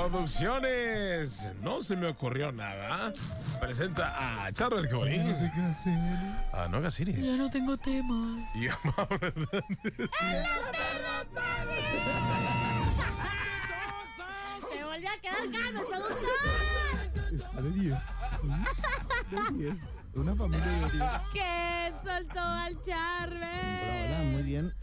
Producciones. No se me ocurrió nada. Presenta a Charro el Jorín. No sé qué hacer. Ah, no hagas iris. Ya no tengo tema. Y a Mauro Hernández. Se volvió a quedar Carlos, productor. A de 10. De 10. Una familia de 10. ¿Quién soltó al Charme? hola, muy bien.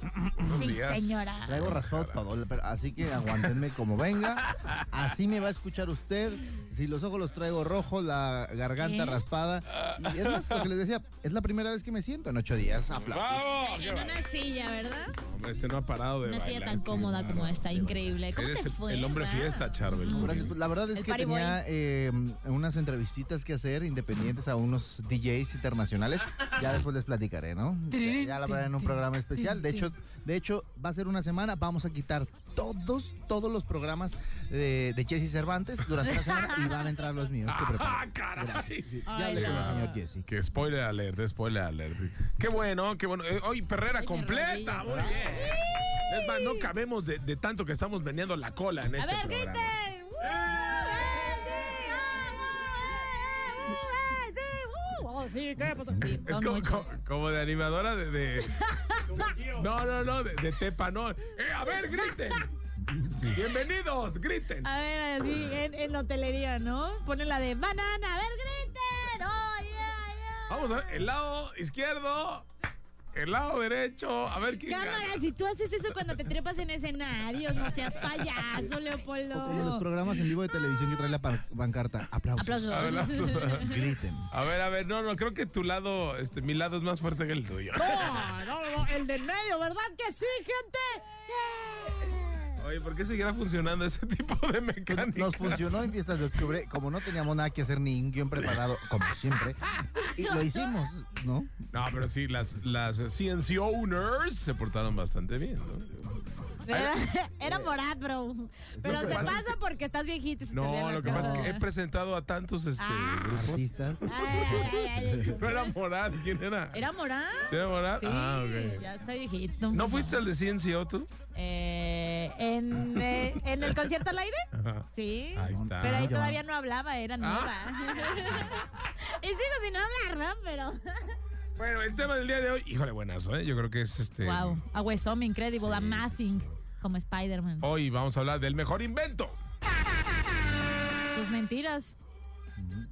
Sí, señora. Traigo razón todo, pero- así que aguántenme como venga. Así me va a escuchar usted. Si los ojos los traigo rojos, la garganta ¿Qué? raspada. Y es más, lo que les decía, es la primera vez que me siento en ocho días. Aplausos. ¡Vamos! ¡Qué En una silla, ¿verdad? Hombre, este no ha parado de Una silla tan Qué cómoda como esta, increíble. ¿Cómo Eres te el, fue? el hombre fiesta, Charbel. Gracias. La verdad es El que party boy. tenía eh, unas entrevistitas que hacer independientes a unos DJs internacionales. Ya después les platicaré, ¿no? Ya, ya la verán en un programa especial. De hecho, de hecho, va a ser una semana. Vamos a quitar todos, todos los programas de, de Jesse Cervantes durante la semana y van a entrar los míos. Que ¡Ah, caray! Gracias. Sí, ya Ay, el no. señor Jesse. Que spoiler alert, spoiler alert. Qué bueno, qué bueno. Eh, Hoy Perrera Ay, completa. Muy bien. Es más, no cabemos de, de tanto que estamos vendiendo la cola en A este ver, programa. griten. Oh, sí, ¿qué pasa? Sí, Es como, como- como de animadora de. de- no, no, no, de, de Tepa, no. Eh, a ver, griten. Bienvenidos, griten. A ver, así en, en la hotelería, ¿no? Ponen la de banana. A ver, griten. Oh, yeah, yeah. Vamos a ver, el lado izquierdo, el lado derecho. A ver quién Cámara, gana. si tú haces eso cuando te trepas en escenarios, no seas payaso, Leopoldo. Como los programas en vivo de televisión que trae la pan- pancarta. Aplausos. Aplausos. A ver, vamos. Griten. A ver, a ver, no, no, creo que tu lado, este, mi lado es más fuerte que el tuyo. No, no, no, el del medio, ¿verdad que sí, gente? Sí. Oye, ¿por qué seguirá funcionando ese tipo de mecánica? Nos funcionó en fiestas de octubre, como no teníamos nada que hacer ni un guion preparado, como siempre, y lo hicimos, ¿no? No, pero sí, las, las CNC owners se portaron bastante bien, ¿no? Era, era Morat, bro. Pero se pasa porque estás viejito. No, lo que pasa es que he presentado a tantos este, Ah. grupos. Artistas. Ay, ay, ay, ay. No era Morad, ¿quién era? ¿Era Morat? ¿Sí era Morad? Sí, Ah, ok. ya estoy viejito. ¿No fuiste al de CNCO tú? Eh, en, eh, ¿En el concierto al aire? Ajá. Sí. Ahí está. Pero ahí yo. todavía no hablaba, era nueva. y sigo sin hablar, ¿no? Pero. Bueno, el tema del día de hoy, híjole, buenazo, ¿eh? Yo creo que es este. Wow. A Huesom, incredible, Sí, amazing. Como Spider-Man. Hoy vamos a hablar del mejor invento. Sus mentiras.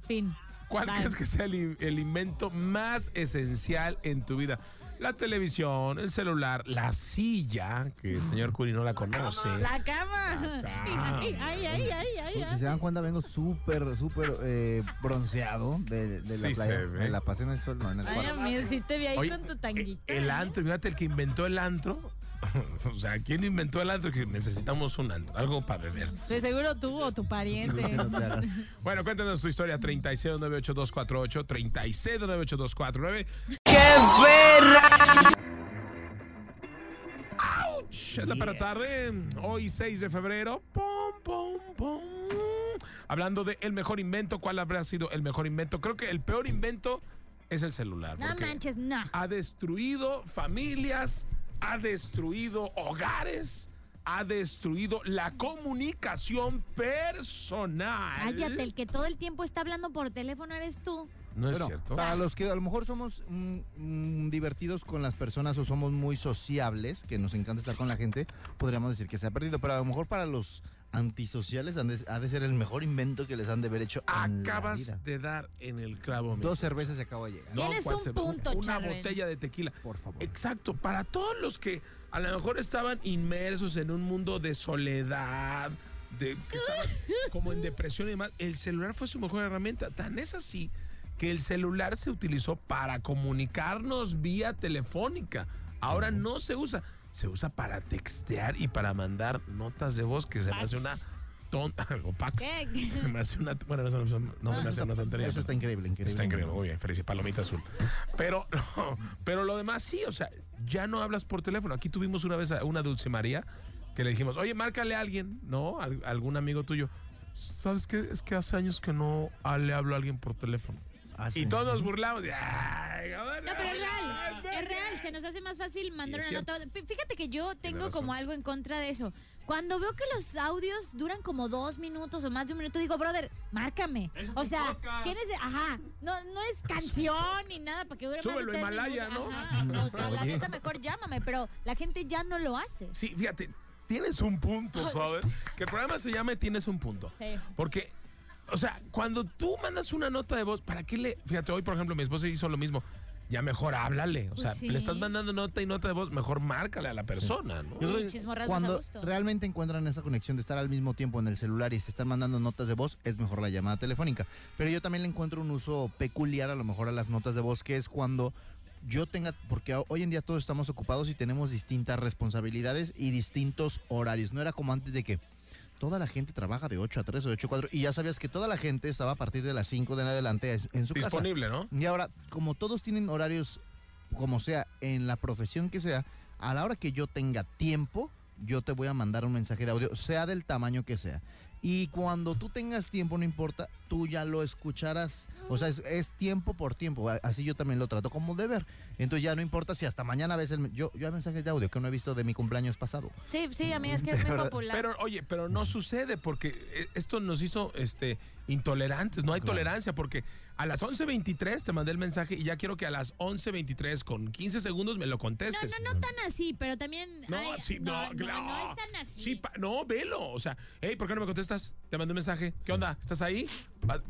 Fin. ¿Cuál Bye. crees que sea el, in- el invento más esencial en tu vida? La televisión, el celular, la silla, que el señor Curi no la conoce. La cama. cama. Ay, ay, ay, ay, ay, Si se dan cuenta, vengo súper, súper eh, bronceado de, de la Sí playa. se ve. Me la pasé en el sol, no en el Ay, cuarto. amigo, sí te vi ahí Oye, con tu tanguita. El ¿eh? antro, fíjate, el que inventó el antro. o sea, ¿quién inventó el antro? Que necesitamos un antro, algo para beber. De seguro tú o tu pariente. Bueno, cuéntanos tu historia, 36982488, 36982489. ¡Auch! Es la para tarde, hoy 6 de febrero. Pum, pum, pum. Hablando de el mejor invento, ¿cuál habrá sido el mejor invento? Creo que el peor invento es el celular. No manches, no. ha destruido familias, ha destruido hogares, ha destruido la comunicación personal. Cállate, el que todo el tiempo está hablando por teléfono eres tú. No es cierto. para los que a lo mejor somos mm, mm, divertidos con las personas o somos muy sociables, que nos encanta estar con la gente, podríamos decir que se ha perdido. Pero a lo mejor para los antisociales han de- ha de ser el mejor invento que les han de haber hecho en la Acabas vida. de dar en el clavo. Dos cervezas se acabó de llegar. No, Tienes ¿cuál un punto, Una Charren. botella de tequila. Por favor. Exacto, para todos los que a lo mejor estaban inmersos en un mundo de soledad, de que estaban como en depresión y demás, el celular fue su mejor herramienta. Tan es así que el celular se utilizó para comunicarnos vía telefónica. Ahora no se usa. Se usa para textear y para mandar notas de voz que se me hace una tonta. o pax. ¿Qué? Se me hace una. Bueno, no, se- no se me hace una tontería. Eso está increíble, increíble. Está increíble, muy bien, feliz palomita azul. Pero, no, pero lo demás sí, o sea, ya no hablas por teléfono. Aquí tuvimos una vez a una Dulce María que le dijimos, oye, márcale a alguien, ¿no? Al- algún amigo tuyo. ¿Sabes qué? Es que hace años que no le hablo a alguien por teléfono. Ah. Y todos nos burlamos. y, "Ay, ahora, No, pero es real, es real, se nos hace más fácil mandar es una nota. Fíjate que yo tengo como algo en contra de eso. Cuando veo que los audios duran como dos minutos o más de un minuto, digo, brother, márcame. o sea, tienes, ajá, no, no es canción ni nada para que dure Súbelo más de a tres Himalaya, minutos. ¿no? Ajá, o sea, la neta mejor llámame, pero la gente ya no lo hace. Sí, fíjate, tienes un punto, ¿sabes? Que el programa se llame Tienes un punto. Sí. Porque, o sea, cuando tú mandas una nota de voz, ¿para qué le...? Fíjate, hoy, por ejemplo, mi esposa hizo lo mismo. Ya mejor háblale. O Pues sea, sí. le estás mandando nota y nota de voz, mejor márcale a la persona, ¿no? Yo creo Y que chismorreas más a cuando realmente encuentran esa conexión de estar al mismo tiempo en el celular y se están mandando notas de voz, es mejor la llamada telefónica. Pero yo también le encuentro un uso peculiar a lo mejor a las notas de voz, que es cuando yo tenga, porque hoy en día todos estamos ocupados y tenemos distintas responsabilidades y distintos horarios. No era como antes de que toda la gente trabaja de 8 a 3 o de 8 a 4 y ya sabías que toda la gente estaba a partir de las 5 de en adelante en su casa. Disponible, ¿no? Y ahora, como todos tienen horarios, como sea, en la profesión que sea, a la hora que yo tenga tiempo, yo te voy a mandar un mensaje de audio, sea del tamaño que sea. Y cuando tú tengas tiempo, no importa, tú ya lo escucharás. O sea, es, es tiempo por tiempo. Así yo también lo trato como deber. Entonces ya no importa si hasta mañana ves el... Yo, yo hay mensajes de audio que no he visto de mi cumpleaños pasado. Sí, sí, a mí es que es muy popular. Pero, oye, pero no sucede porque eh, esto nos hizo este, intolerantes. No hay Claro. tolerancia porque a las 11.23 te mandé el mensaje y ya quiero que a las 11.23 con 15 segundos me lo no, contestes. no, no tan así, pero también. No, hay- sí, no, no, claro. no es tan así. Sí, pa- no, velo. O sea, hey, ¿por qué no me contestas? Te mandé un mensaje. ¿Qué onda? ¿Estás ahí?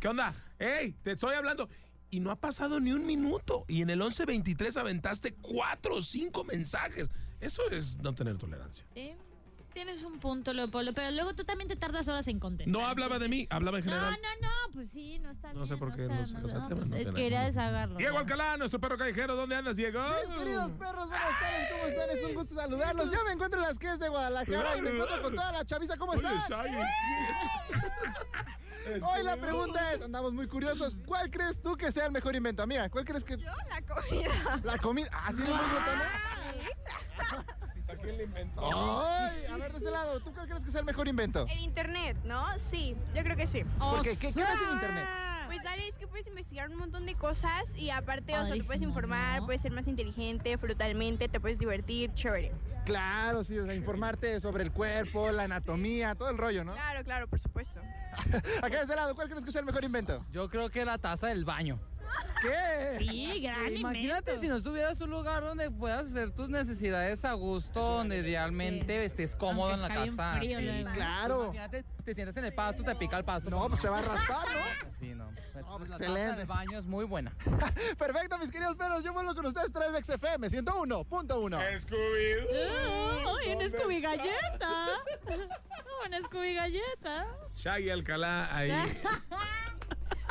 ¿Qué onda? Hey, te estoy hablando. Y no ha pasado ni un minuto. Y en el 11.23 aventaste cuatro o cinco mensajes. Eso es no tener tolerancia. Sí, tienes un punto, Leopoldo, pero luego tú también te tardas horas en contestar. No hablaba de mí, hablaba en No, general. no, no, pues sí, no está No bien. sé por qué está, los- no, los no, pues, no eh, quería desahogarlo. Diego. Alcalá, nuestro perro callejero. ¿Dónde andas, Diego? Mis queridos perros, buenas tardes, ¿cómo están? Es un gusto saludarlos. Yo me encuentro en las calles de Guadalajara y me encuentro con toda la chaviza. ¿Cómo Oye, están? Shaggy. Hoy la pregunta es, andamos muy curiosos, ¿cuál crees tú que sea el mejor invento? Amiga, ¿cuál crees que...? Yo la comida. La comida. ¿Ah, sí, muy glotona? ¿A quién le inventó? Ay, a ver, de este lado, ¿tú cuál crees que sea el mejor invento? El internet, ¿no? Sí, yo creo que sí. ¿Por qué? ¿Qué, qué ves en internet? Pues dale, es que puedes investigar un montón de cosas y aparte, o sea, te puedes informar, ¿no? puedes ser más inteligente, frutalmente, te puedes divertir, chévere. Claro, sí, o sea, informarte sobre el cuerpo, la anatomía, todo el rollo, ¿no? Claro, claro, por supuesto. Acá de este lado, ¿cuál crees que sea el mejor invento? Yo creo que la taza del baño. ¿Qué? Sí, gran Imagínate invento. si no tuvieras un lugar donde puedas hacer tus necesidades a gusto, donde realmente estés cómodo Aunque en la está bien casa. frío luego. Claro. Imagínate, te sientas en el pasto, te pica el pasto. No, pues te va a raspar, ¿no? Sí, no. pues, la excelente. del baño es muy buena. Perfecto, mis queridos perros, yo vuelvo con ustedes través de XFM 101.1. Scooby. ¡Ay, una Scooby galleta! Una Scooby galleta. Shaggy Alcalá ahí.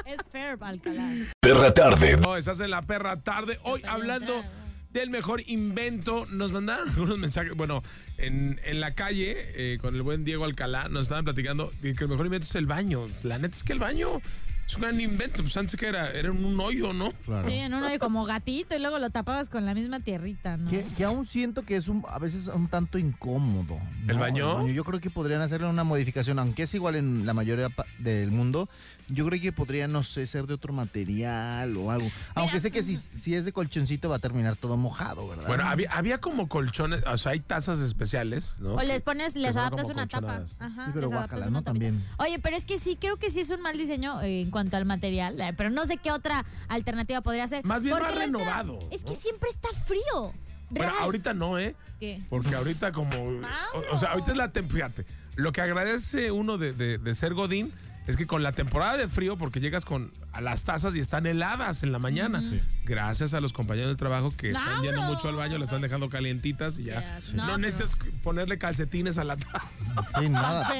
Es Ferb Alcalá. Perra tarde. No, estás en la perra tarde. Hoy hablando del mejor invento, nos mandaron algunos mensajes. Bueno, en, en la calle, eh, con el buen Diego Alcalá, nos estaban platicando de que el mejor invento es el baño. La neta es que el baño es un gran invento. Pues antes que era, era un hoyo, ¿no? Claro. Sí, en uno de como gatito y luego lo tapabas con la misma tierrita, ¿no? Que, que aún siento que es un, a veces un tanto incómodo. ¿no? ¿El baño? Yo creo que podrían hacerle una modificación, aunque es igual en la mayoría del mundo. Yo creo que podría, no sé, ser de otro material o algo. Aunque sé que si, si es de colchoncito va a terminar todo mojado, ¿verdad? Bueno, había, había como colchones, o sea, hay tazas especiales, ¿no? O les pones, les adaptas una tapa. Ajá, Sí, pero les adaptas guácala, una ¿no? tapita. También. Oye, pero es que sí, creo que sí es un mal diseño eh, en cuanto al material, eh, pero no sé qué otra alternativa podría ser. Más bien Porque ha la neta, renovado, Es ¿no? que siempre está frío. Bueno, Real. ahorita no, ¿eh? ¿Qué? Porque ahorita como... O, o sea, ahorita es la temporada. Lo que agradece uno de, de- de ser Godín es que con la temporada de frío, porque llegas con a las tazas y están heladas en la mañana. Gracias a los compañeros de trabajo que están yendo mucho al baño, le están dejando calientitas y ya. Yes. No, No, pero- necesitas ponerle calcetines a la taza. Sí, nada.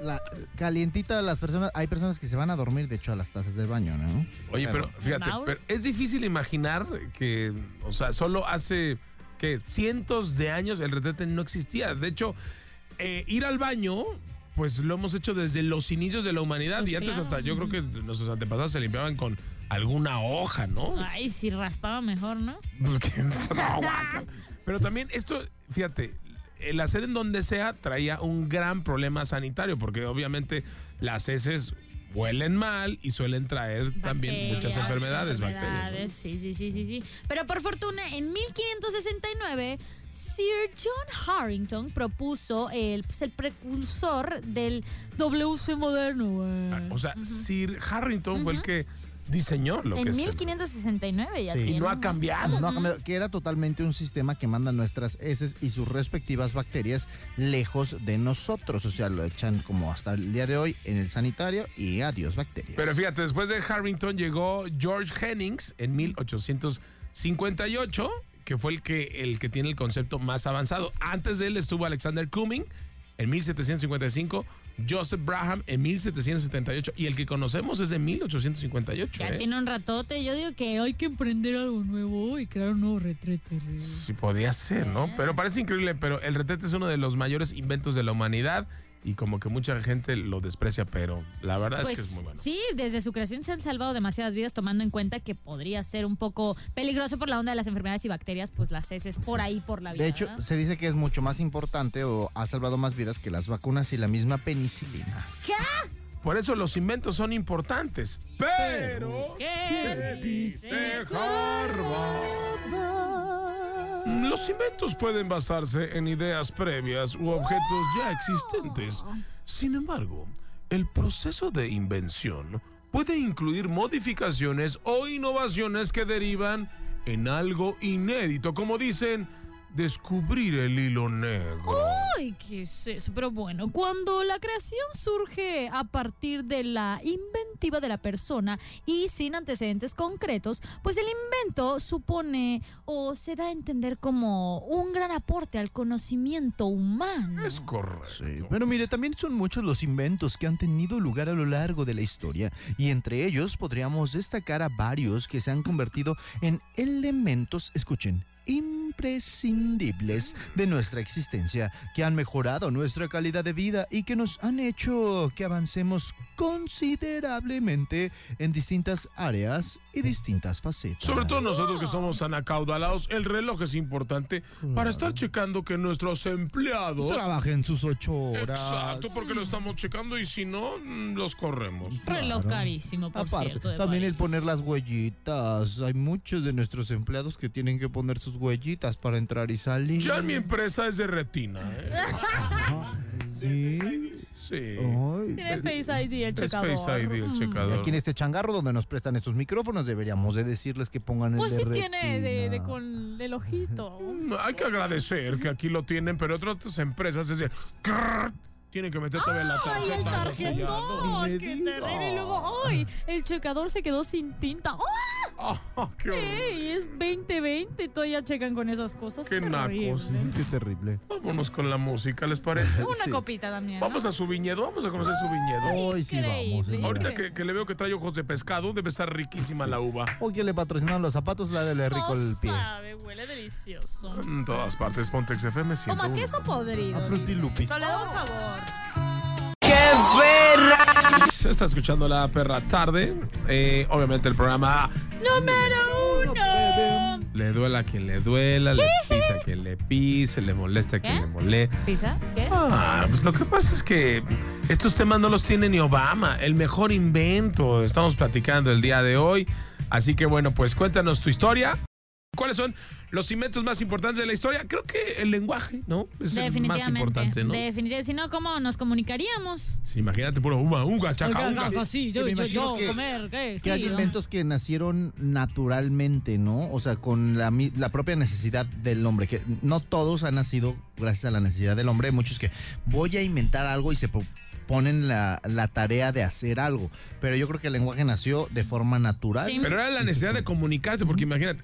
La, calientita las personas, hay personas que se van a dormir, de hecho, a las tazas del baño, ¿no? Oye, pero fíjate, pero es difícil imaginar que, o sea, solo hace que cientos de años el retrete no existía. De hecho, eh, ir al baño, pues lo hemos hecho desde los inicios de la humanidad. Pues y antes claro. hasta yo creo que nuestros antepasados se limpiaban con alguna hoja, ¿no? Ay, si raspaba mejor, ¿no? Guaca. Pero también esto, fíjate, el hacer en donde sea traía un gran problema sanitario, porque obviamente las heces huelen mal y suelen traer también muchas Bacterias, enfermedades, bacterias. ¿no? enfermedades, Sí, sí, sí, sí, sí. Pero por fortuna, en 1569, Sir John Harrington propuso el, pues, el precursor del WC moderno, güey. Ah, O sea, Sir Harrington fue el que diseñó lo que En es. el- 1569 ya Sí. tiene. Y no ha cambiado. No ha cambiado, que era totalmente un sistema que manda nuestras heces y sus respectivas bacterias lejos de nosotros. O sea, lo echan como hasta el día de hoy en el sanitario y adiós bacterias. Pero fíjate, después de Harrington llegó George Hennings en 1858, que fue el que, el que tiene el concepto más avanzado. Antes de él estuvo Alexander Cumming en 1755, Joseph Braham en 1778 y el que conocemos es de 1858. Ya ¿eh? tiene un ratote. Yo digo que hay que emprender algo nuevo y crear un nuevo retrete. Sí, podía ser, ¿no? Pero parece increíble, pero el retrete es uno de los mayores inventos de la humanidad y como que mucha gente lo desprecia, pero la verdad es que es muy bueno. Pues, Sí, desde su creación se han salvado demasiadas vidas tomando en cuenta que podría ser un poco peligroso por la onda de las enfermedades y bacterias, pues las heces por ahí por la vida. De hecho, ¿verdad? se dice que es mucho más importante o ha salvado más vidas que las vacunas y la misma penicilina. Por eso los inventos son importantes. Pero, ¿Qué dice Harvard? Los inventos pueden basarse en ideas previas u objetos ya existentes. Sin embargo, el proceso de invención puede incluir modificaciones o innovaciones que derivan en algo inédito, como dicen, descubrir el hilo negro. Ay, ¿qué es eso? Pero bueno, cuando la creación surge a partir de la inventiva de la persona y sin antecedentes concretos, pues el invento supone o se da a entender como un gran aporte al conocimiento humano. Es correcto. Pero mire, también son muchos los inventos que han tenido lugar a lo largo de la historia y entre ellos podríamos destacar a varios que se han convertido en elementos, escuchen, imprescindibles de nuestra existencia, que han mejorado nuestra calidad de vida y que nos han hecho que avancemos considerablemente en distintas áreas y distintas facetas. Sobre todo nosotros que somos tan acaudalados, el reloj es importante para estar checando que nuestros empleados... Trabajen sus ocho horas. Exacto, porque lo estamos checando y si no, mm, los corremos. Reloj Claro. carísimo, por Aparte, cierto. también el poner las huellitas. Hay muchos de nuestros empleados que tienen que poner sus huellitas para entrar y salir. Ya mi empresa es de retina, ¿eh? Sí. Sí. Ay, Tiene Face ID el Es checador. Face ID el Mm. Y checador. Aquí en este changarro donde nos prestan estos micrófonos deberíamos de decirles que pongan el Pues sí tiene de, de retina. con el ojito. Mm, Hay que agradecer que aquí lo tienen, pero otras empresas es tienen que meter todavía la ¡Ay, el tarjeta. ya, ¿no? tarjetón! ¡Qué terrible! Y luego, ¡ay! El checador se quedó sin tinta. ¡Oh! Qué horror. ¡Ey! Es 2020 y todavía checan con esas cosas. Qué Terrible. nacos. Qué terrible. Vámonos con la música, ¿les parece? Una Sí. copita también. ¿no? Vamos a su viñedo, vamos a conocer su viñedo. Hoy sí vamos. Señora. Ahorita que, que le veo que trae ojos de pescado, debe estar riquísima la uva. Hoy que le patrocinan los zapatos, la de rico No el pie. sabe, huele delicioso. En todas partes, Pontex FM Como a 101. queso podrido. A Fruity dice. Loopies. Pero le da un sabor. Se está escuchando la perra tarde. Eh, obviamente el programa ¡Número uno! le duela a quien le duela, le pisa a quien le pise, le molesta a quien ¿Qué? le moleste. ¿Pisa? ¿Qué? Ah, pues lo que pasa es que estos temas no los tiene ni Obama. El mejor invento. Estamos platicando el día de hoy. Así que bueno, pues cuéntanos tu historia. ¿Cuáles son los inventos más importantes de la historia? Creo que el lenguaje, ¿no? Es el más Definitivamente. importante, ¿no? Definitivamente. Si no, ¿cómo nos comunicaríamos? Sí, imagínate puro uga, uga, chaca, uga. sí, yo- yo- yo, comer, ¿qué? Que hay inventos que nacieron naturalmente, ¿no? O sea, con la, propia necesidad del hombre, que no todos han nacido gracias a la necesidad del hombre, hay muchos que voy a inventar algo y se po- ponen la, la tarea de hacer algo, pero yo creo que el lenguaje nació de forma natural. Sí. Pero era la necesidad de comunicarse, porque imagínate,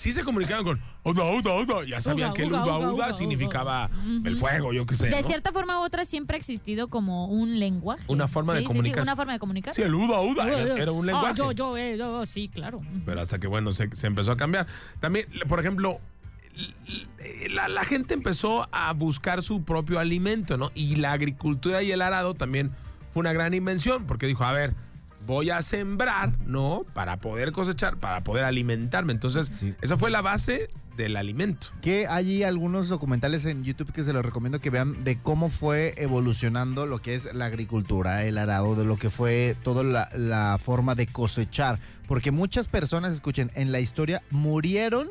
si se comunicaban con uda, uda, uda, ya sabían Uga, que el uda, uga, uda uga, significaba el fuego, yo qué sé. De ¿no? cierta forma u otra siempre ha existido como un lenguaje. Una forma de Sí, sí, sí, una forma de Sí, comunicarse. el uda, uda era, era un Ah, lenguaje. yo, yo, eh, yo, sí, claro. Pero hasta que, bueno, se, se empezó a cambiar. También, por ejemplo, la, la gente empezó a buscar su propio alimento, ¿no? Y la agricultura y el arado también fue una gran invención, porque dijo, a ver, voy a sembrar, ¿no? Para poder cosechar, para poder alimentarme. Entonces, Sí. esa fue la base del alimento. Que hay algunos documentales en YouTube que se los recomiendo que vean de cómo fue evolucionando lo que es la agricultura, el arado, de lo que fue toda la, la forma de cosechar. Porque muchas personas, escuchen, en la historia murieron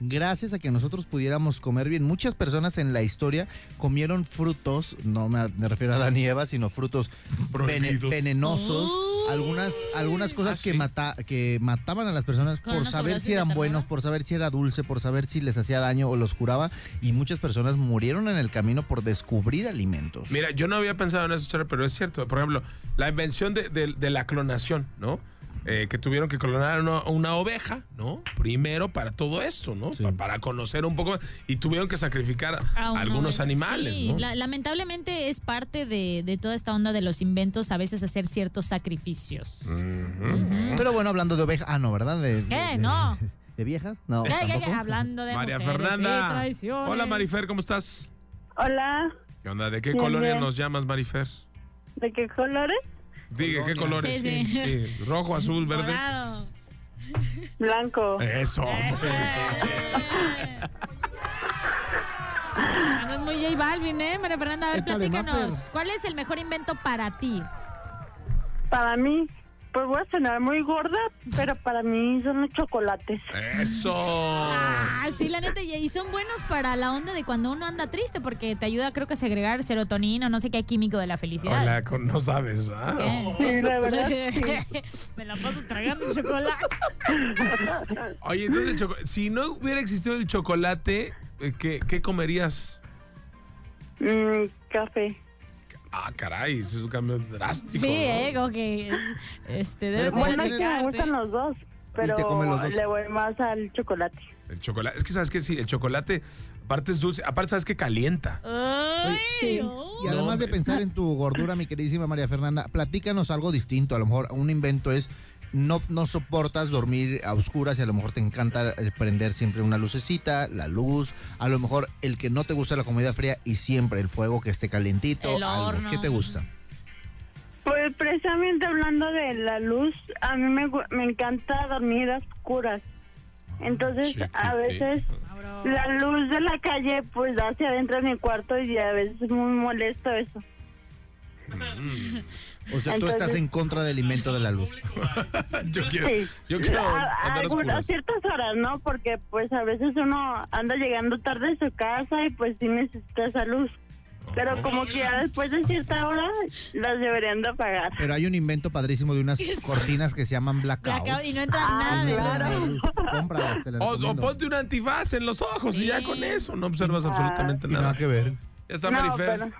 gracias a que nosotros pudiéramos comer bien. Muchas personas en la historia comieron frutos, no me, me refiero a Adán y Eva, sino frutos vene- venenosos, algunas, algunas cosas Ah, que, sí. mata, que mataban a las personas Con por saber si eran buenos, por saber si era dulce, por saber si les hacía daño o los curaba. Y muchas personas murieron en el camino por descubrir alimentos. Mira, yo no había pensado en eso, Chara, pero es cierto. Por ejemplo, la invención de, de- de la clonación, ¿no? Eh, que tuvieron que clonar una, una oveja, ¿no? Primero para todo esto, ¿no? Sí. Pa- para conocer un poco. Y tuvieron que sacrificar a algunos oveja. animales, Sí, ¿no? la- lamentablemente es parte de, de toda esta onda de los inventos, a veces hacer ciertos sacrificios. Pero bueno, hablando de oveja, ah, no, ¿verdad? De, de- ¿Qué? de- No. ¿De viejas? No, ¿Qué, qué, qué? tampoco. Hablando de María mujeres y Fernanda. traiciones. Hola, Marifer, ¿cómo estás? Hola, ¿Qué onda? ¿De qué Bien, colonia bien. nos llamas, Marifer? ¿de qué colores? Diga, ¿qué colores? Sí, sí. Sí, Rojo, azul, verde. Morado. Blanco. Eso. Andas muy J Balvin, ¿eh? María Fernanda, a ver, Échale, platícanos. Mafer. ¿Cuál es el mejor invento para ti? Para mí, pues voy a sonar muy gorda, pero para mí son los chocolates. Eso. Ah, sí, la neta, y son buenos para la onda de cuando uno anda triste, porque te ayuda, creo que a segregar serotonina, no sé qué químico de la felicidad. Hola, no sabes, ¿verdad? ¿Qué? Sí, la verdad. Me la paso tragando chocolate. Oye, entonces, el choco- si no hubiera existido el chocolate, eh, ¿qué, qué comerías? Mm, café. Ah, caray, eso es un cambio drástico. Sí, ¿no? eh, como que este, debes de Bueno, es que me gustan los dos, pero te comes los dos. le voy más al chocolate. El chocolate. Es que sabes que sí, el chocolate, aparte es dulce, aparte sabes que calienta. Ay, Sí. Y además de hombre. pensar en tu gordura, mi queridísima María Fernanda, platícanos algo distinto. A lo mejor un invento es no, no soportas dormir a oscuras y a lo mejor te encanta prender siempre una lucecita, la luz. A lo mejor el que no te gusta la comida fría y siempre el fuego que esté calientito. El algo. horno. ¿Qué te gusta? Pues precisamente hablando de la luz, a mí me, me encanta dormir a oscuras. Entonces, a veces la luz de la calle pues da hacia adentro de mi cuarto y a veces es muy molesto eso. O sea, tú Entonces- estás en contra del invento de la luz. yo quiero, Sí. yo quiero a, a andar a ciertas horas, ¿no? Porque pues a veces uno anda llegando tarde a su casa y pues sí necesita esa luz. Pero como que ya después de cierta hora las deberían de apagar. Pero hay un invento padrísimo de unas cortinas que se llaman blackout. Blackout, y no entra Ah, nada de luz. Cómpralas, te las O, o ponte un antifaz en los ojos y ya Sí. con eso no observas Ah. absolutamente Y nada. nada que ver. Ya está, No, Marifer. pero,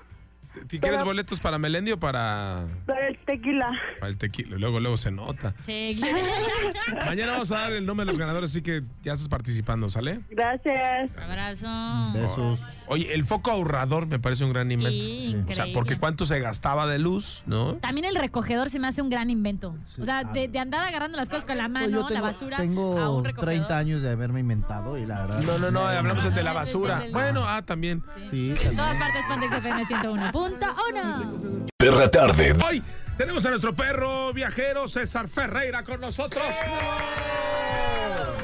¿Ti- ¿Quieres pero- boletos para Melendi o para, pero el tequila. para el tequila? Luego, luego se nota. Mañana vamos a dar el nombre de los ganadores, así que ya estás participando, ¿sale? Gracias. Abrazo. Besos. Oye, el foco ahorrador me parece un gran invento. Sí, O sea, increíble. porque cuánto se gastaba de luz, ¿no? También el recogedor se me hace un gran invento. O sea, de, de andar agarrando las cosas con la mano, la basura, a tengo un recogedor. 30 años de haberme inventado y la verdad. No, no, no, hablamos de la Ah, basura. Bueno, ah, también. Sí, En también. todas partes, Pontex FM 101.1. Perra tarde. Hoy tenemos a nuestro perro viajero César Ferreira con nosotros.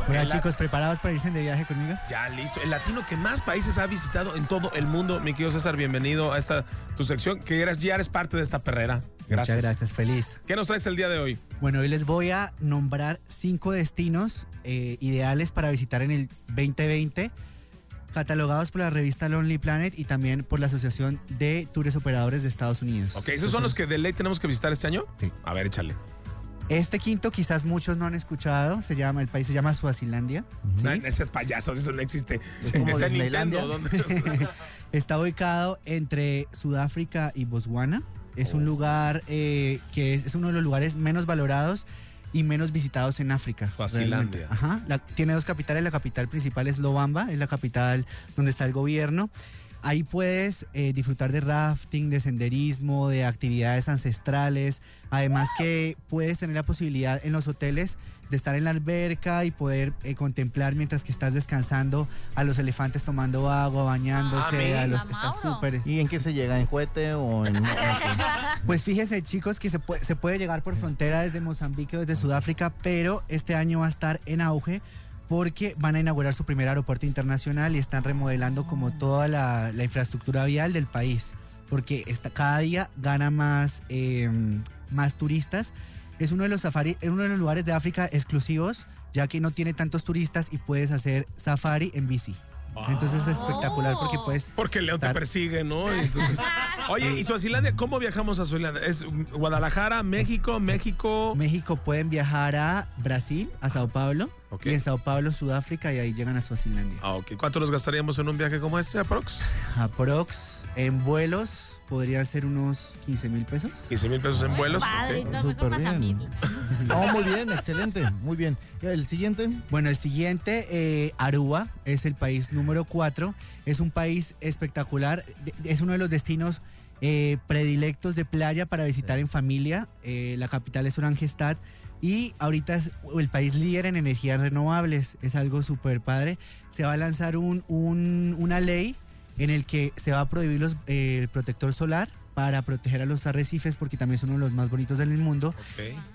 Hola la- chicos, ¿preparados para irse de viaje conmigo? Ya listo. El latino que más países ha visitado en todo el mundo. Mi querido César, bienvenido a esta tu sección, que eres, ya eres parte de esta perrera. Gracias. Muchas gracias, feliz. ¿Qué nos traes el día de hoy? Bueno, hoy les voy a nombrar cinco destinos eh, ideales para visitar en el 2020, catalogados por la revista Lonely Planet y también por la Asociación de Tours Operadores de Estados Unidos. Ok, ¿esos son los que de ley tenemos que visitar este año? Sí. A ver, échale. Este quinto quizás muchos no han escuchado, se llama, el país se llama Suazilandia. ¿sí? No, ese es payasos, eso no existe. Como Está en Disneylandia. Nintendo. ¿dónde? Está ubicado entre Sudáfrica y Botswana. Es un lugar eh, que es, es uno de los lugares menos valorados y menos visitados en África. Realmente. Ajá. La- tiene dos capitales. La capital principal es Lobamba, es la capital donde está el gobierno. Ahí puedes eh, disfrutar de rafting, de senderismo, de actividades ancestrales. Además que puedes tener la posibilidad en los hoteles de estar en la alberca y poder eh, contemplar mientras que estás descansando a los elefantes tomando agua, bañándose, Ah, a los está súper. ¿Y en qué se llega? ¿En cohete o en.? Pues fíjese chicos que se puede, se puede llegar por frontera desde Mozambique o desde Sudáfrica, pero este año va a estar en auge porque van a inaugurar su primer aeropuerto internacional y están remodelando como toda la, la infraestructura vial del país, porque está, cada día gana más, eh, más turistas. Es uno de los safari, es uno de los lugares de África exclusivos, ya que no tiene tantos turistas y puedes hacer safari en bici. Entonces es espectacular porque puedes Porque el león te Estar- persigue, ¿no? Y entonces- oye, ¿y Suazilandia? ¿Cómo viajamos a Suazilandia? ¿Es Guadalajara, México, México? México pueden viajar a Brasil, a Sao Paulo, Ok. y en Sao Paulo, Sudáfrica, y ahí llegan a Suazilandia. Ah, ok. ¿Cuánto nos gastaríamos en un viaje como este, aprox? Aprox, en vuelos, podría ser unos 15 mil pesos. 15 mil pesos en vuelos. Padre, ok. no, mí. bien. No, muy bien, excelente, muy bien. ¿Y El siguiente. Bueno, el siguiente, eh, Aruba, es el país número 4. Es un país espectacular. Es uno de los destinos eh, predilectos de playa para visitar en familia. Eh, la capital es Orangestad. Y ahorita es el país líder en energías renovables. Es algo súper padre. Se va a lanzar un, un- una ley en el que se va a prohibir los, eh, el protector solar para proteger a los arrecifes porque también son uno de los más bonitos del mundo.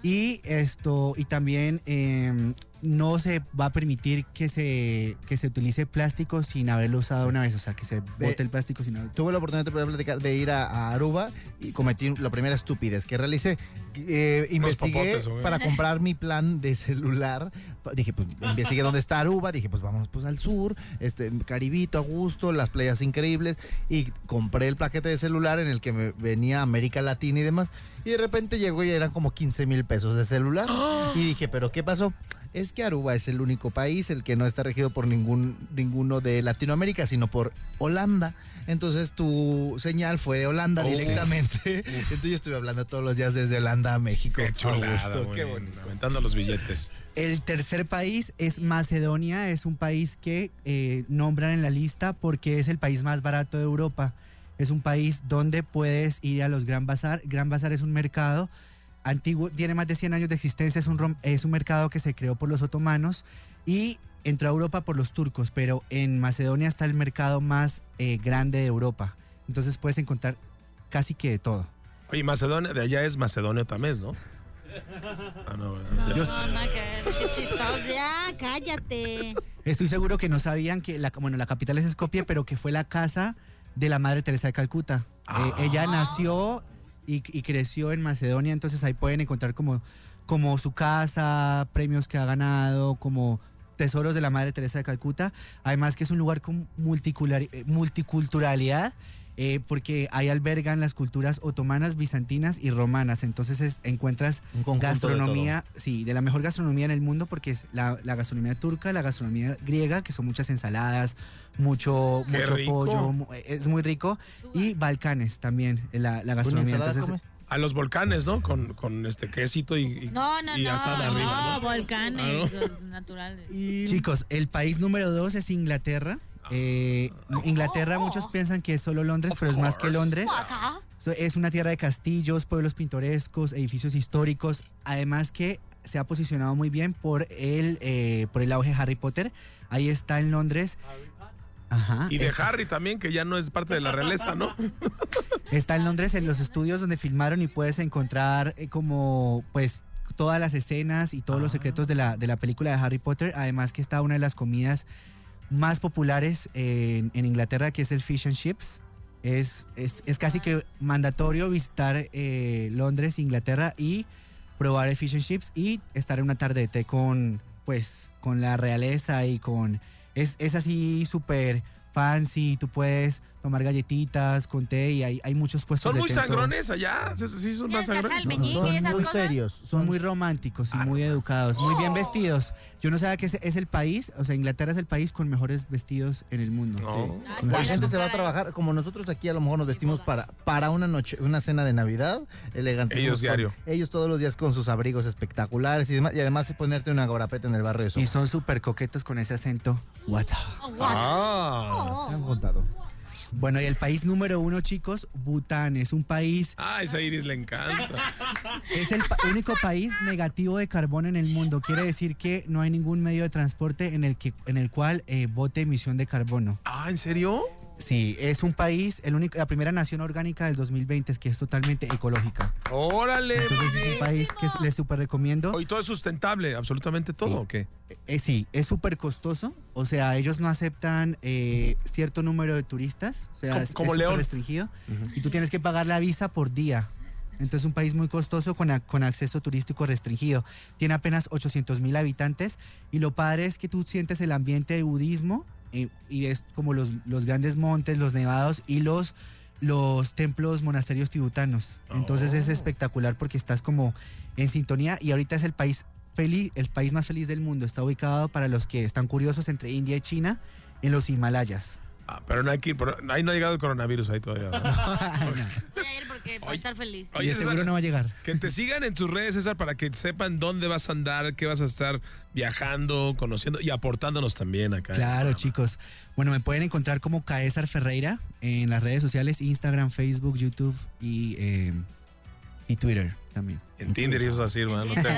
Y esto, y también eh, no se va a permitir que se, que se utilice plástico sin haberlo usado una vez, o sea, que se bote el plástico sin haberlo Tuve la oportunidad de platicar, de ir a, a Aruba y cometí la primera estupidez que realicé. Eh, investigué para comprar mi plan de celular. Dije, pues investigué dónde está Aruba. Dije, pues vamos pues al sur, este Caribito, a gusto, las playas increíbles. Y compré el paquete de celular en el que me venía América Latina y demás. Y de repente llegó y eran como 15 mil pesos de celular. Y dije, ¿pero qué pasó? Es que Aruba es el único país el que no está regido por ningún ninguno de Latinoamérica, sino por Holanda. Entonces tu señal fue de Holanda Oh. directamente. Entonces yo estuve hablando todos los días desde Holanda a México. Qué chulada, gusto, güey. qué bonito. Aventando los billetes. El tercer país es Macedonia, es un país que eh, nombran en la lista porque es el país más barato de Europa. Es un país donde puedes ir a los Gran Bazar. Gran Bazar es un mercado antiguo, tiene más de 100 años de existencia, es un, es un mercado que se creó por los otomanos y entró a Europa por los turcos, pero en Macedonia está el mercado más eh, grande de Europa. Entonces puedes encontrar casi que de todo. Oye, Macedonia, de allá es Macedonio tamés, ¿no? Ah, no, ¿verdad? No, Ya. no, nada que. Ya, cállate. Estoy seguro que no sabían que la, bueno, la capital es Skopje, pero que fue la casa de la Madre Teresa de Calcuta. Eh, ella nació y, y creció en Macedonia, entonces ahí pueden encontrar como, como su casa, premios que ha ganado, como tesoros de la Madre Teresa de Calcuta. Además que es un lugar con multicular- eh, multiculturalidad. Eh, porque ahí albergan las culturas otomanas, bizantinas y romanas. Entonces es- encuentras de gastronomía, sí, de la mejor gastronomía en el mundo porque es la, la gastronomía turca, la gastronomía griega, que son muchas ensaladas, mucho, Qué mucho rico. pollo, es muy rico, y Balcanes también, la, la ¿Tú ni gastronomía. Entonces, comes? A los volcanes, ¿no? Con, con este quesito y, y- No, no, y no. asada no, arriba, ¿no? volcanes Ah, los naturales. chicos, el país número dos es Inglaterra. Eh, Inglaterra muchos piensan que es solo Londres, pero es más que Londres. Es una tierra de castillos, pueblos pintorescos, edificios históricos, además que se ha posicionado muy bien por el, eh, por el auge de Harry Potter. Ahí está en Londres. Ajá. Y de está, Harry también, que ya no es parte de la realeza, ¿no? está en Londres en los estudios donde filmaron y puedes encontrar eh, como pues todas las escenas y todos los secretos de la, de la película de Harry Potter. Además que está una de las comidas más populares en, Inglaterra, que es el fish and chips. Es, es, es casi que mandatorio visitar eh, Londres, Inglaterra y probar el fish and chips y estar en una tarde con, pues, con la realeza y con... Es, es así súper fancy, tú puedes tomar galletitas con té y hay, hay muchos puestos Son de muy té sangrones allá. Sí, sí, son más ¿Quieres sangrones. Son muy cosas? serios. Son muy románticos y muy educados, muy bien vestidos. Yo no sabía que es el país, o sea, Inglaterra es el país con mejores vestidos en el mundo. No. Ay, La gente se va a trabajar, como nosotros aquí a lo mejor nos vestimos para, para una noche, una cena de Navidad, elegante. Ellos diario. Ellos todos los días con sus abrigos espectaculares y demás, y además de ponerte una gorapeta en el barrio Y son súper coquetos con ese acento. What up? Oh, what? Ah. Oh. Me han contado. Bueno, y el país número uno, chicos, Bután. Es un país, Ah, esa Iris le encanta. es el pa- único país negativo de carbono en el mundo. Quiere decir que no hay ningún medio de transporte en el, que, en el cual eh, bote emisión de carbono. Ah, ¿en serio? Sí, es un país, el único, la primera nación orgánica del 2020 es que es totalmente ecológica. Órale. Entonces es un país que es- les super recomiendo. Hoy todo es sustentable, absolutamente todo, Sí. ¿o qué? Eh, sí, es súper costoso. O sea, ellos no aceptan eh, cierto número de turistas. O sea, Como- es, como es León. súper restringido. Y tú tienes que pagar la visa por día. Entonces es un país muy costoso con, a- con acceso turístico restringido. Tiene apenas 800 mil habitantes. Y lo padre es que tú sientes el ambiente de budismo. Eh, y es como los, los grandes montes, los nevados y los, los templos monasterios tibetanos. Entonces es Oh. espectacular porque estás como en sintonía y ahorita es el país feliz, el país más feliz del mundo. Está ubicado para los que están curiosos entre India y China en los Himalayas. Ah, pero no hay que ir, por- ahí no ha llegado el coronavirus ahí todavía. ¿verdad? Voy a ir porque va a estar feliz. Oye, César, seguro no va a llegar. Que te sigan en tus redes, César, para que sepan dónde vas a andar, qué vas a estar viajando, conociendo y aportándonos también acá. Claro, chicos. Bueno, me pueden encontrar como Caesar Ferreira en las redes sociales, Instagram, Facebook, YouTube y, eh, y Twitter también. En Tinder ibas así, hermano. No te-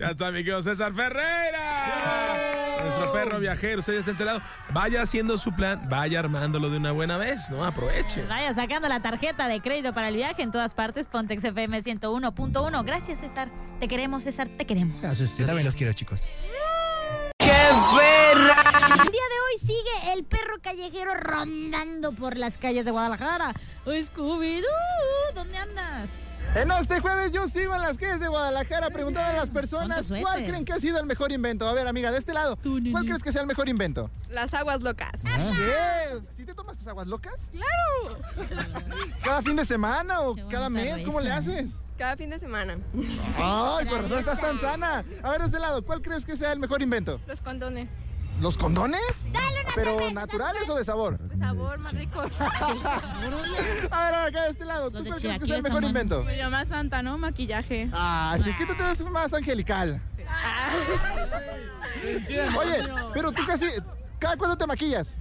ya está, mi querido César Ferreira. Nuestro perro viajero, usted ya está enterado. Vaya haciendo su plan, vaya armándolo de una buena vez, ¿no? Aproveche. Vaya sacando la tarjeta de crédito para el viaje en todas partes. Pontex FM 101.1. Gracias, César. Te queremos, César. Te queremos. Yo también los quiero, chicos. El día de hoy sigue el perro callejero rondando por las calles de Guadalajara. Scooby-Doo, ¿dónde andas? En este jueves yo sigo en las calles de Guadalajara preguntando a las personas cuál creen que ha sido el mejor invento. A ver, amiga, de este lado, ¿cuál crees que sea el mejor invento? Las aguas locas. ¿Qué? ¿Sí te tomas tus aguas locas? ¡Claro! ¿Cada fin de semana o cada mes? ¿Cómo le haces? Cada fin de semana. Ay, por razón estás tan sana. A ver, de este lado, ¿cuál crees que sea el mejor invento? Los condones. ¿Los condones? ¿Pero naturales o de sabor? De sabor más ricos. A ver, ahora acá de este lado, ¿tú crees que sea el mejor invento? Me llama Santa, ¿no? Maquillaje. Ah, si es que tú te ves más angelical. Oye, pero tú casi... ¿Cada cuándo te maquillas?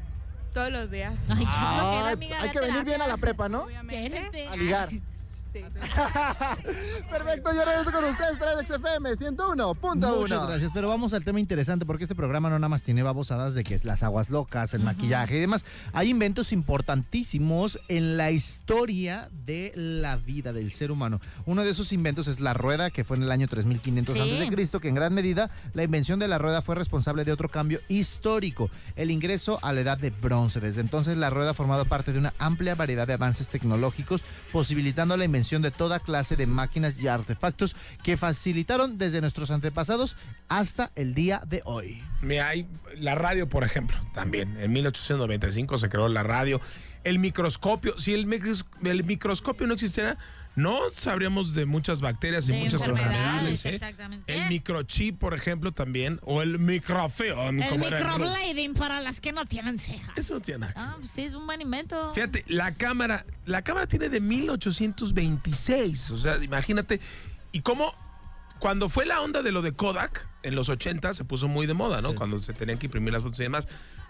Todos los días. Ay, qué flojera, amiga. hay que venir bien a la prepa, ¿no? Obviamente. A ligar. Sí. Perfecto, yo regreso con ustedes, Tradex FM 101.1. Muchas gracias, pero vamos al tema interesante porque este programa no nada más tiene babosadas de que es las aguas locas, el maquillaje y demás. Hay inventos importantísimos en la historia de la vida del ser humano. Uno de esos inventos es la rueda, que fue en el año 3500 Sí. antes de Cristo, que en gran medida la invención de la rueda fue responsable de otro cambio histórico, el ingreso a la edad de bronce. Desde entonces la rueda ha formado parte de una amplia variedad de avances tecnológicos, posibilitando la invención de toda clase de máquinas y artefactos que facilitaron desde nuestros antepasados hasta el día de hoy. Mira, hay la radio, por ejemplo, también. En 1895 se creó la radio. El microscopio, si el, micros- el microscopio no existiera, no sabríamos de muchas bacterias y De muchas enfermedades, enfermedades. ¿eh? exactamente. El microchip, por ejemplo, también. O el microfilm. El microblading para las que no tienen cejas. Eso no tiene nada. Ah, pues sí, es un buen invento. Fíjate, la cámara, la cámara tiene de 1826. O sea, imagínate. Y cómo, cuando fue la onda de lo de Kodak, en los 80 se puso muy de moda, ¿no? Cuando se tenían que imprimir las fotos y demás.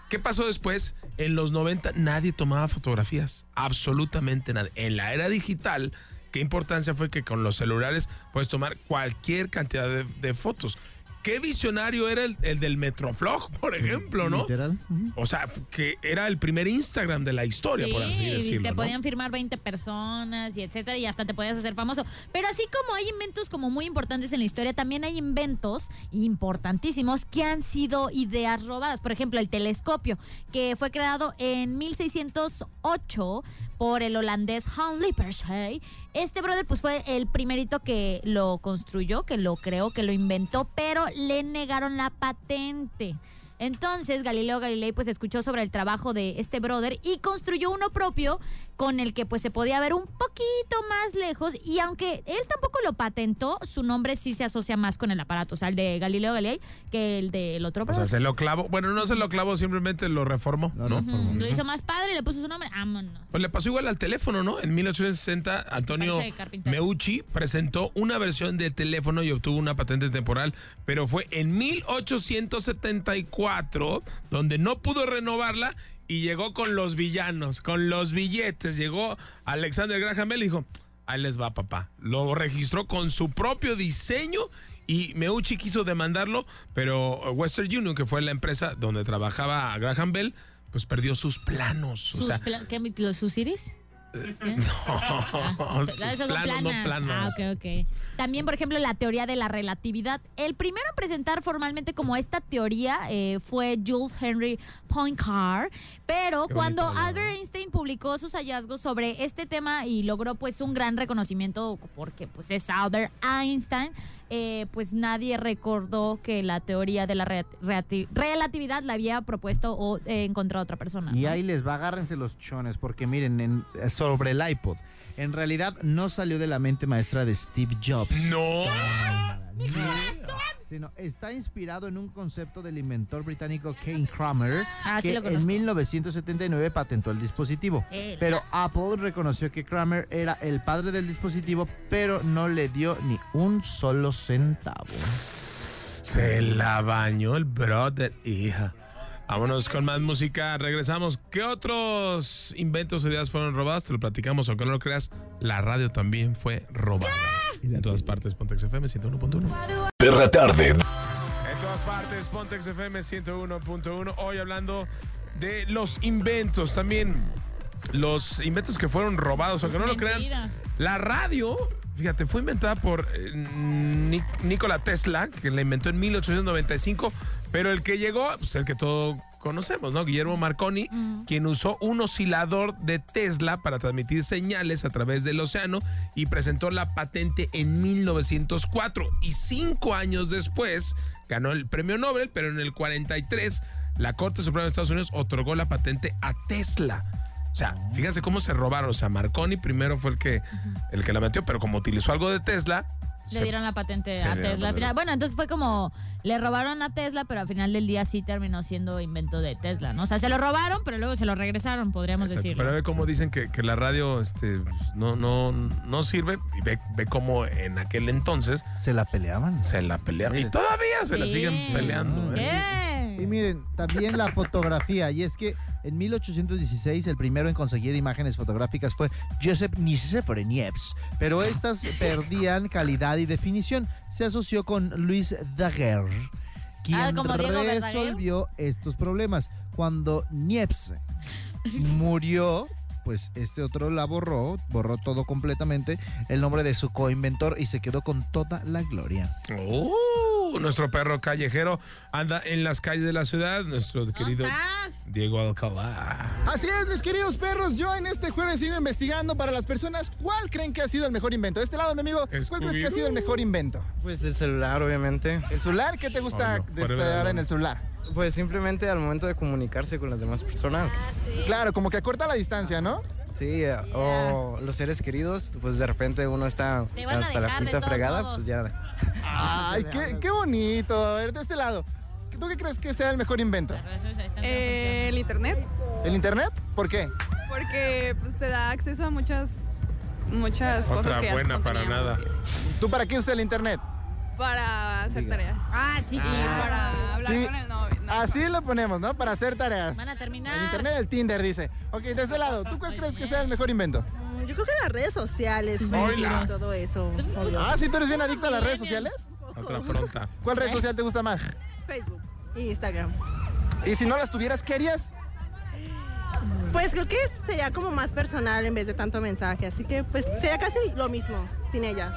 ¿Qué pasó después? En los 90 nadie tomaba fotografías. Absolutamente nadie. En la era digital, qué importancia fue que con los celulares puedes tomar cualquier cantidad de, de fotos. Qué visionario era el, el del Metroflog, por ejemplo, ¿no? Literal. O sea, que era el primer Instagram de la historia, Sí, por así y decirlo. te ¿no? podían firmar 20 personas y etcétera, y hasta te podías hacer famoso. Pero así como hay inventos como muy importantes en la historia, también hay inventos importantísimos que han sido ideas robadas. Por ejemplo, el telescopio, que fue creado en 1608 por el holandés Hans Lippershey. Este brother pues fue el primerito que lo construyó, que lo creó, que lo inventó, pero le negaron la patente. Entonces Galileo Galilei pues escuchó sobre el trabajo de este brother y construyó uno propio con el que pues se podía ver un poquito más lejos y aunque él tampoco lo patentó, su nombre sí se asocia más con el aparato, o sea, el de Galileo Galilei que el del otro. O sea, se lo clavó. Bueno, no se lo clavó, simplemente lo reformó, ¿no? Ujú, Lo hizo más padre, le puso su nombre, vámonos. Pues le pasó igual al teléfono, ¿no? En 1860, Antonio. Meucci presentó una versión de teléfono y obtuvo una patente temporal, pero fue en 1874 donde no pudo renovarla y llegó con los villanos, con los billetes. Llegó Alexander Graham Bell y dijo, ahí les va papá. Lo registró con su propio diseño y Meucci quiso demandarlo, pero Western Union, que fue la empresa donde trabajaba Graham Bell, pues perdió sus planos. O ¿Sus, sea, pla- qué, los, sus iris? no, Ah, no planas. Ah, ok, ok. También, por ejemplo, la teoría de la relatividad. El primero en presentar formalmente como esta teoría eh, fue Jules Henry Poincaré, pero Qué cuando bonito, ¿no? Albert Einstein publicó sus hallazgos sobre este tema y logró pues un gran reconocimiento porque pues es Albert Einstein, eh, pues nadie recordó que la teoría de la re- relatividad la había propuesto o eh, encontrado otra persona. Y ¿no? ahí les va, agárrense los chones, porque miren, en- sobre el iPod, en realidad no salió de la mente maestra de Steve Jobs. No. Sino está inspirado en un concepto del inventor británico Kane Kramer, Ah, sí que en 1979 patentó el dispositivo. Eh, Pero Apple reconoció que Kramer era el padre del dispositivo, pero no le dio ni un solo centavo. Se la bañó el brother, hija. Vámonos con más música. Regresamos. ¿Qué otros inventos o ideas fueron robadas? Te lo platicamos, aunque no lo creas. La radio también fue robada. En todas partes, Pontex FM 101.1. Perra tarde. En todas partes, Pontex FM 101.1. Hoy hablando de los inventos. También los inventos que fueron robados, aunque no lo crean. La radio, fíjate, fue inventada por eh, Ni- Nikola Tesla, que la inventó en 1895, pero el que llegó, pues el que todos conocemos, ¿no? Guillermo Marconi, quien usó un oscilador de Tesla para transmitir señales a través del océano y presentó la patente en 1904. Y cinco años después ganó el premio Nobel, pero en el 43 la Corte Suprema de Estados Unidos otorgó la patente a Tesla. O sea, fíjense cómo se robaron. O sea, Marconi primero fue el que, el que la metió, pero como utilizó algo de Tesla. Le dieron la patente a Tesla. la al final. Bueno, entonces fue como le robaron a Tesla, pero al final del día sí terminó siendo invento de Tesla, ¿no? O sea, se lo robaron, pero luego se lo regresaron, podríamos Exacto, decirlo. Pero ve cómo dicen que, que la radio este, no, no, no sirve y ve, ve cómo en aquel entonces se la peleaban. Se la peleaban. Y todavía se la siguen peleando. ¿eh? Y miren, también la fotografía. Y es que en 1816 el primero en conseguir imágenes fotográficas fue Joseph Nicephore Niepce. Pero estas perdían calidad y definición. Se asoció con Luis Daguerre, quien Ah, resolvió estos problemas. Cuando Niepce murió, pues este otro la borró, borró todo completamente, el nombre de su coinventor y se quedó con toda la gloria. Nuestro perro callejero anda en las calles de la ciudad. Nuestro querido Diego Alcalá. Así es, mis queridos perros. Yo en este jueves sigo investigando para las personas cuál creen que ha sido el mejor invento. De este lado, mi amigo, ¿cuál crees que ha sido el mejor invento? Pues el celular, obviamente. ¿El celular? ¿Qué te gusta de estar en el celular? Pues simplemente al momento de comunicarse con las demás personas. Claro, como que acorta la distancia, ¿no? Sí, eh, o los seres queridos, pues de repente uno está hasta la punta fregada, modos. pues ya. Ay, qué, qué bonito. A ver, de este lado. ¿Tú qué crees que sea el mejor invento? Eh, el internet, ¿El internet? ¿Por qué? porque pues, te da acceso a muchas, muchas cosas Otra que antes buena no para teníamos, nada. ¿Tú para qué usas el internet? Para hacer tareas. Ah, sí, Y para hablar Sí, con el novio. no, así lo ponemos, ¿no? Para hacer tareas. Van a terminar. El internet del Tinder dice. Ok, de este lado, ¿tú cuál crees que sea el mejor invento? Yo creo que las redes sociales, y todo eso. obvio. Ah, ¿sí tú eres bien adicta a las redes sociales? Otra pronta. ¿Cuál red social te gusta más? Facebook y Instagram. Y si no las tuvieras, ¿qué harías? Pues creo que sería como más personal en vez de tanto mensaje, así que pues sería casi lo mismo sin ellas.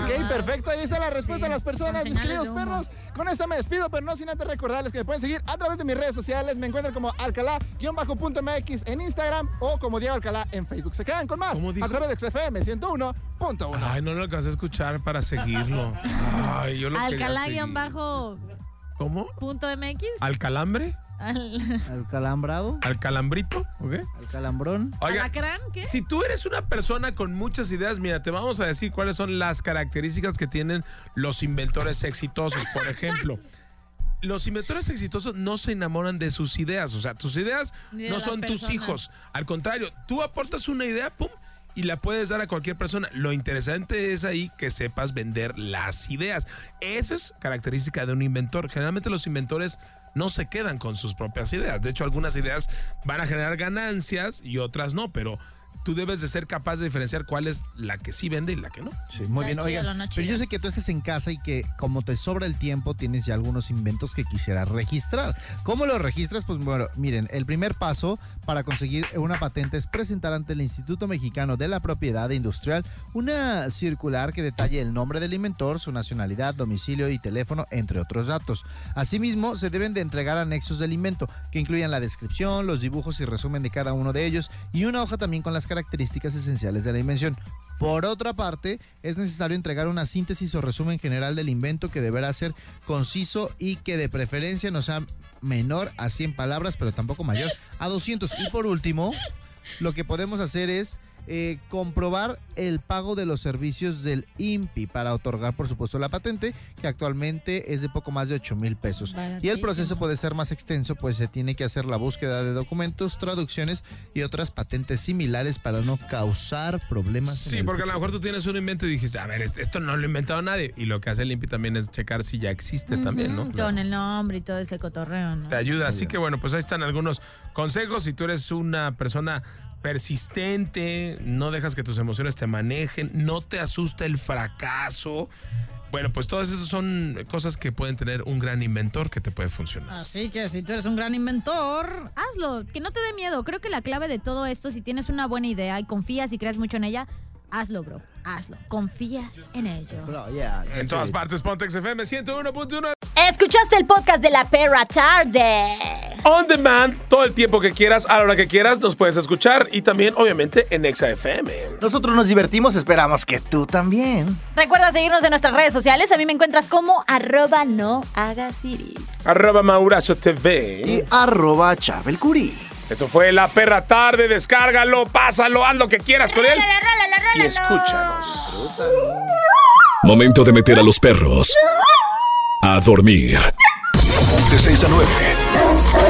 ok, perfecto. Ahí está la respuesta Sí, de las personas, mis queridos perros. Con esta me despido, pero no sin antes recordarles que me pueden seguir a través de mis redes sociales. Me encuentran como Alcalá-MX en Instagram o como Diego Alcalá en Facebook. Se quedan con más a través de XFM 101.1. Ay, no lo alcancé a escuchar para seguirlo. Ay, yo lo. Alcalá-bajo ¿Cómo? punto MX. ¿Alcalambre? Al calambrado. Al calambrito, ¿ok? Al calambrón. Oiga, ¿Alacrán? ¿Qué? Si tú eres una persona con muchas ideas, mira, te vamos a decir cuáles son las características que tienen los inventores exitosos. Por ejemplo, los inventores exitosos no se enamoran de sus ideas. O sea, tus ideas no son tus hijos. Al contrario, tú aportas una idea, pum, y la puedes dar a cualquier persona. Lo interesante es ahí que sepas vender las ideas. Esa es característica de un inventor. Generalmente los inventores no se quedan con sus propias ideas. De hecho, algunas ideas van a generar ganancias y otras no, pero tú debes de ser capaz de diferenciar cuál es la que sí vende y la que no. Sí, muy bien. Oigan, pero yo sé que tú estás en casa y que como te sobra el tiempo, tienes ya algunos inventos que quisieras registrar. ¿Cómo los registras? Pues bueno, miren, el primer paso para conseguir una patente es presentar ante el Instituto Mexicano de la Propiedad Industrial una circular que detalle el nombre del inventor, su nacionalidad, domicilio y teléfono, entre otros datos. Asimismo, se deben de entregar anexos del invento, que incluyan la descripción, los dibujos y resumen de cada uno de ellos, y una hoja también con las características esenciales de la invención. Por otra parte, es necesario entregar una síntesis o resumen general del invento que deberá ser conciso y que de preferencia no sea menor a 100 palabras, pero tampoco mayor a 200. Y por último, lo que podemos hacer es eh, comprobar el pago de los servicios del INPI para otorgar, por supuesto, la patente, que actualmente es de poco más de 8 mil pesos. Y el proceso puede ser más extenso, pues se tiene que hacer la búsqueda de documentos, traducciones y otras patentes similares para no causar problemas. Sí, porque a lo mejor tú tienes un invento y dijiste, a ver, esto no lo ha inventado nadie. Y lo que hace el INPI también es checar si ya existe también, ¿no? Con el nombre y todo ese cotorreo, ¿no? Te ayuda. Así que bueno, pues ahí están algunos consejos. Si tú eres una persona persistente, no dejas que tus emociones te manejen, no te asusta el fracaso. Bueno, pues todas esas son cosas que pueden tener un gran inventor que te puede funcionar. Así que si tú eres un gran inventor, hazlo, que no te dé miedo. Creo que la clave de todo esto, si tienes una buena idea y confías y crees mucho en ella, hazlo, bro. Hazlo. Confía en ello. En todas partes, Pontex FM 101.1. Escuchaste el podcast de la perra tarde. On demand, todo el tiempo que quieras, a la hora que quieras, nos puedes escuchar y también, obviamente, en Exa FM. Nosotros nos divertimos, esperamos que tú también. Recuerda seguirnos en nuestras redes sociales. A mí me encuentras como arroba no hagas iris. Arroba Maurazo TV. Y arroba Charbel Curí. Eso fue La Perra Tarde. Descárgalo, pásalo, haz lo que quieras con él. Y escúchanos. Momento de meter a los perros a dormir. De 6 a 9.